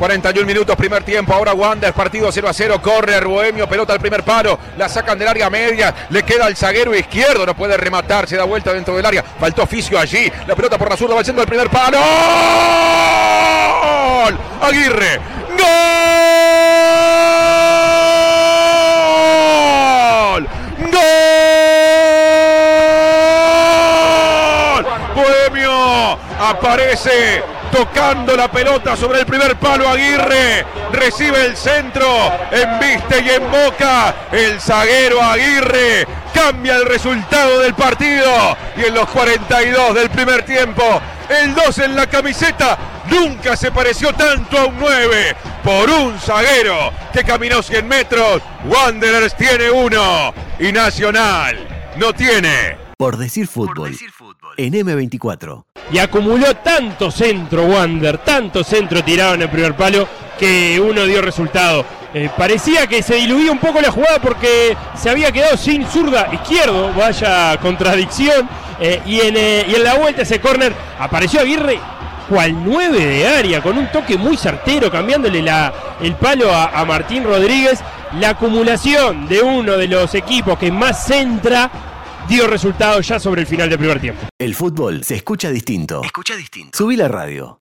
41 minutos, primer tiempo. Ahora Wander, partido 0 a 0. Corre Bohemio, pelota al primer palo. La sacan del área media. Le queda al zaguero izquierdo. No puede rematar. Se da vuelta dentro del área. Faltó oficio allí. La pelota por la zurda va yendo al primer palo. ¡Gol! Aguirre. ¡Gol! ¡Gol! Bohemio aparece tocando la pelota sobre el primer palo Aguirre, recibe el centro, en viste y en boca, el zaguero Aguirre cambia el resultado del partido y en los 42 del primer tiempo, el 2 en la camiseta, nunca se pareció tanto a un 9 por un zaguero que caminó 100 metros, Wanderers tiene uno y Nacional no tiene. Por decir fútbol. En M24. Y acumuló tanto centro Wander, tanto centro tirado en el primer palo, que uno dio resultado. Eh, parecía que se diluía un poco la jugada porque se había quedado sin zurda izquierdo, vaya contradicción. Eh, y, en, eh, y, en, la vuelta ese córner apareció Aguirre cual 9 de área, con un toque muy certero, cambiándole la, el palo a, a Martín Rodríguez. La acumulación de uno de los equipos que más centra dio resultado ya sobre el final del primer tiempo. El fútbol se escucha distinto. Escucha distinto. Subí la radio.